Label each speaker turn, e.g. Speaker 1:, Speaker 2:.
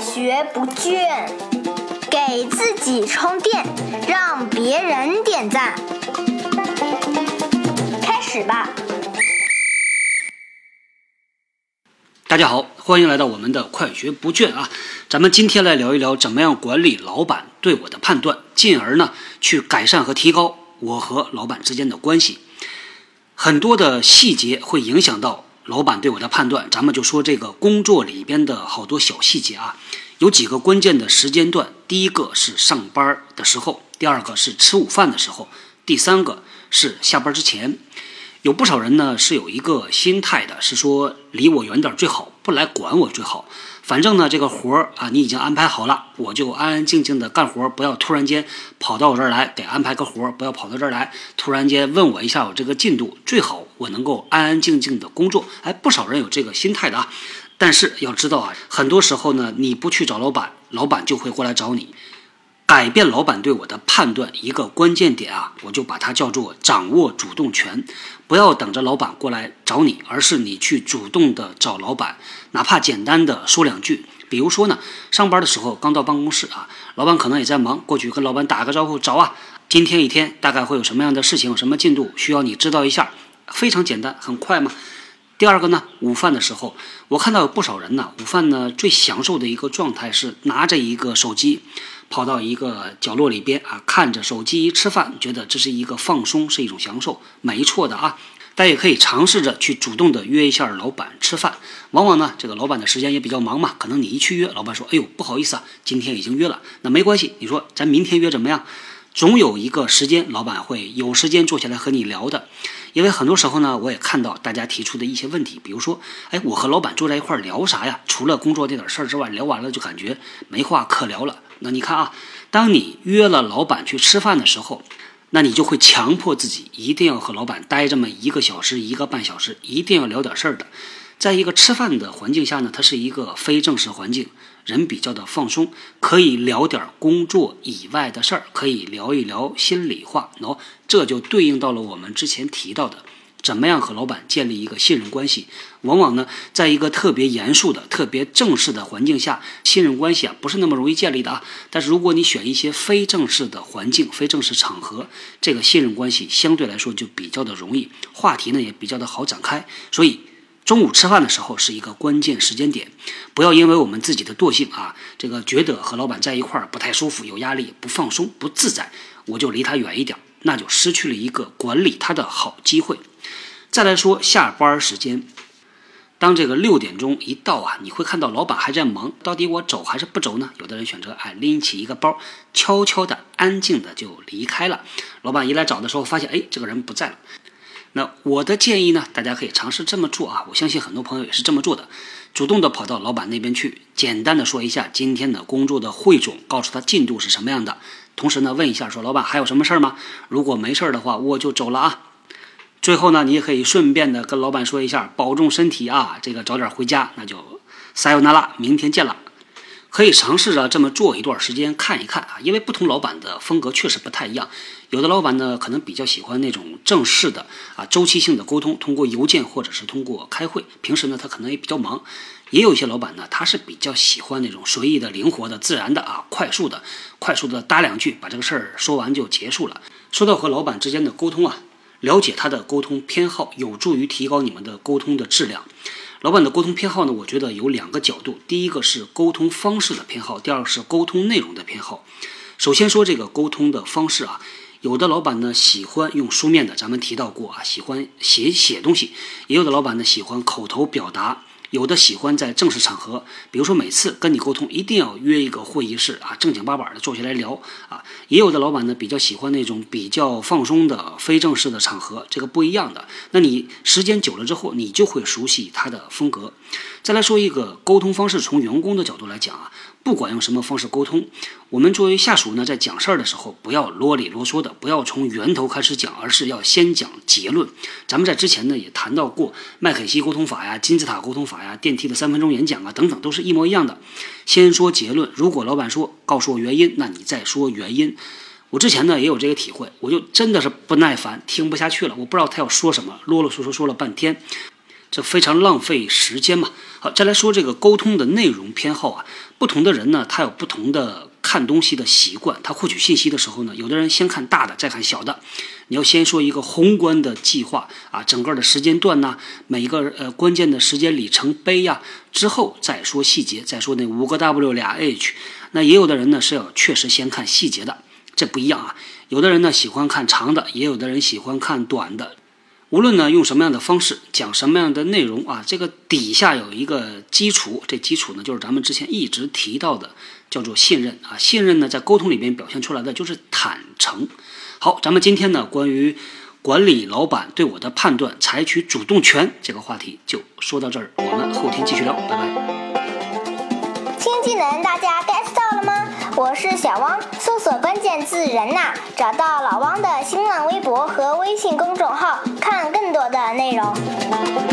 Speaker 1: 学不倦，给自己充电，让别人点赞。开始吧！
Speaker 2: 大家好，欢迎来到我们的快学不倦啊！咱们今天来聊一聊怎么样管理老板对我的判断，进而呢去改善和提高我和老板之间的关系。很多的细节会影响到老板对我的判断，咱们就说这个工作里边的好多小细节啊，有几个关键的时间段。第一个是上班的时候，第二个是吃午饭的时候，第三个是下班之前。有不少人呢是有一个心态的，是说离我远点最好，不来管我最好。反正呢这个活儿啊你已经安排好了，我就安安静静的干活，不要突然间跑到我这儿来给安排个活儿，不要跑到这儿来突然间问我一下我这个进度，最好我能够安安静静的工作。哎，不少人有这个心态的啊。但是要知道啊，很多时候呢你不去找老板，老板就会过来找你。改变老板对我的判断一个关键点啊，我就把它叫做掌握主动权。不要等着老板过来找你，而是你去主动的找老板，哪怕简单的说两句。比如说呢，上班的时候刚到办公室啊，老板可能也在忙，过去跟老板打个招呼，找啊，今天一天大概会有什么样的事情，有什么进度需要你知道一下，非常简单，很快嘛。第二个呢，午饭的时候，我看到有不少人呢，午饭呢最享受的一个状态是拿着一个手机。跑到一个角落里边啊，看着手机吃饭，觉得这是一个放松，是一种享受，没错的啊。大家也可以尝试着去主动的约一下老板吃饭。往往呢，这个老板的时间也比较忙嘛，可能你一去约，老板说：“哎呦，不好意思啊，今天已经约了。”那没关系，你说咱明天约怎么样？总有一个时间，老板会有时间坐下来和你聊的。因为很多时候呢，我也看到大家提出的一些问题，比如说，哎，我和老板坐在一块儿聊啥呀？除了工作这点事儿之外，聊完了就感觉没话可聊了。那你看啊，当你约了老板去吃饭的时候，那你就会强迫自己一定要和老板待这么一个小时、一个半小时，一定要聊点事儿的。在一个吃饭的环境下呢，它是一个非正式环境，人比较的放松，可以聊点工作以外的事儿，可以聊一聊心里话。喏，这就对应到了我们之前提到的。怎么样和老板建立一个信任关系？往往呢，在一个特别严肃的、特别正式的环境下，信任关系啊不是那么容易建立的啊。但是如果你选一些非正式的环境、非正式场合，这个信任关系相对来说就比较的容易，话题呢也比较的好展开。所以中午吃饭的时候是一个关键时间点，不要因为我们自己的惰性啊，这个觉得和老板在一块儿不太舒服、有压力、不放松、不自在，我就离他远一点，那就失去了一个管理他的好机会。再来说下班时间，当这个六点钟一到啊，你会看到老板还在忙，到底我走还是不走呢？有的人选择哎拎起一个包，悄悄的、安静的就离开了。老板一来找的时候，发现哎这个人不在了。那我的建议呢，大家可以尝试这么做啊，我相信很多朋友也是这么做的，主动的跑到老板那边去，简单的说一下今天的工作的汇总，告诉他进度是什么样的，同时呢问一下说老板还有什么事儿吗？如果没事儿的话，我就走了啊。最后呢，你也可以顺便的跟老板说一下，保重身体啊，这个早点回家，那就撒由那拉，明天见了。可以尝试着这么做一段时间，看一看啊，因为不同老板的风格确实不太一样。有的老板呢，可能比较喜欢那种正式的啊，周期性的沟通，通过邮件或者是通过开会。平时呢，他可能也比较忙。也有一些老板呢，他是比较喜欢那种随意的、灵活的、自然的啊，快速的、快速的搭两句，把这个事儿说完就结束了。说到和老板之间的沟通啊。了解他的沟通偏好，有助于提高你们的沟通的质量。老板的沟通偏好呢？我觉得有两个角度，第一个是沟通方式的偏好，第二个是沟通内容的偏好。首先说这个沟通的方式啊，有的老板呢喜欢用书面的，咱们提到过啊，喜欢写写东西；也有的老板呢喜欢口头表达。有的喜欢在正式场合，比如说每次跟你沟通，一定要约一个会议室啊，正经八百的坐下来聊啊。也有的老板呢，比较喜欢那种比较放松的非正式的场合，这个不一样的。那你时间久了之后，你就会熟悉他的风格。再来说一个沟通方式，从员工的角度来讲啊。不管用什么方式沟通，我们作为下属呢，在讲事儿的时候，不要啰里啰嗦的，不要从源头开始讲，而是要先讲结论。咱们在之前呢也谈到过麦肯锡沟通法呀、金字塔沟通法啊、电梯的三分钟演讲啊等等，都是一模一样的。先说结论，如果老板说告诉我原因，那你再说原因。我之前呢也有这个体会，我就真的是不耐烦，听不下去了，我不知道他要说什么，啰啰嗦嗦说了半天。这非常浪费时间嘛。好，再来说这个沟通的内容偏好啊，不同的人呢，他有不同的看东西的习惯。他获取信息的时候呢，有的人先看大的，再看小的。你要先说一个宏观的计划啊，整个的时间段呐，每一个呃关键的时间里程碑呀，之后再说细节，再说那五个 W 俩 H。那也有的人呢是要确实先看细节的，这不一样啊。有的人呢喜欢看长的，也有的人喜欢看短的。无论呢用什么样的方式讲什么样的内容啊，这个底下有一个基础，这基础呢就是咱们之前一直提到的，叫做信任啊。信任呢在沟通里面表现出来的就是坦诚。好，咱们今天呢关于管理老板对我的判断，采取主动权这个话题就说到这儿，我们后天继续聊，拜
Speaker 1: 拜。新技能大家 get 到了吗？我是小汪，搜索关键字“人呐”，找到老汪的新浪微博和微信公众号，看更多的内容。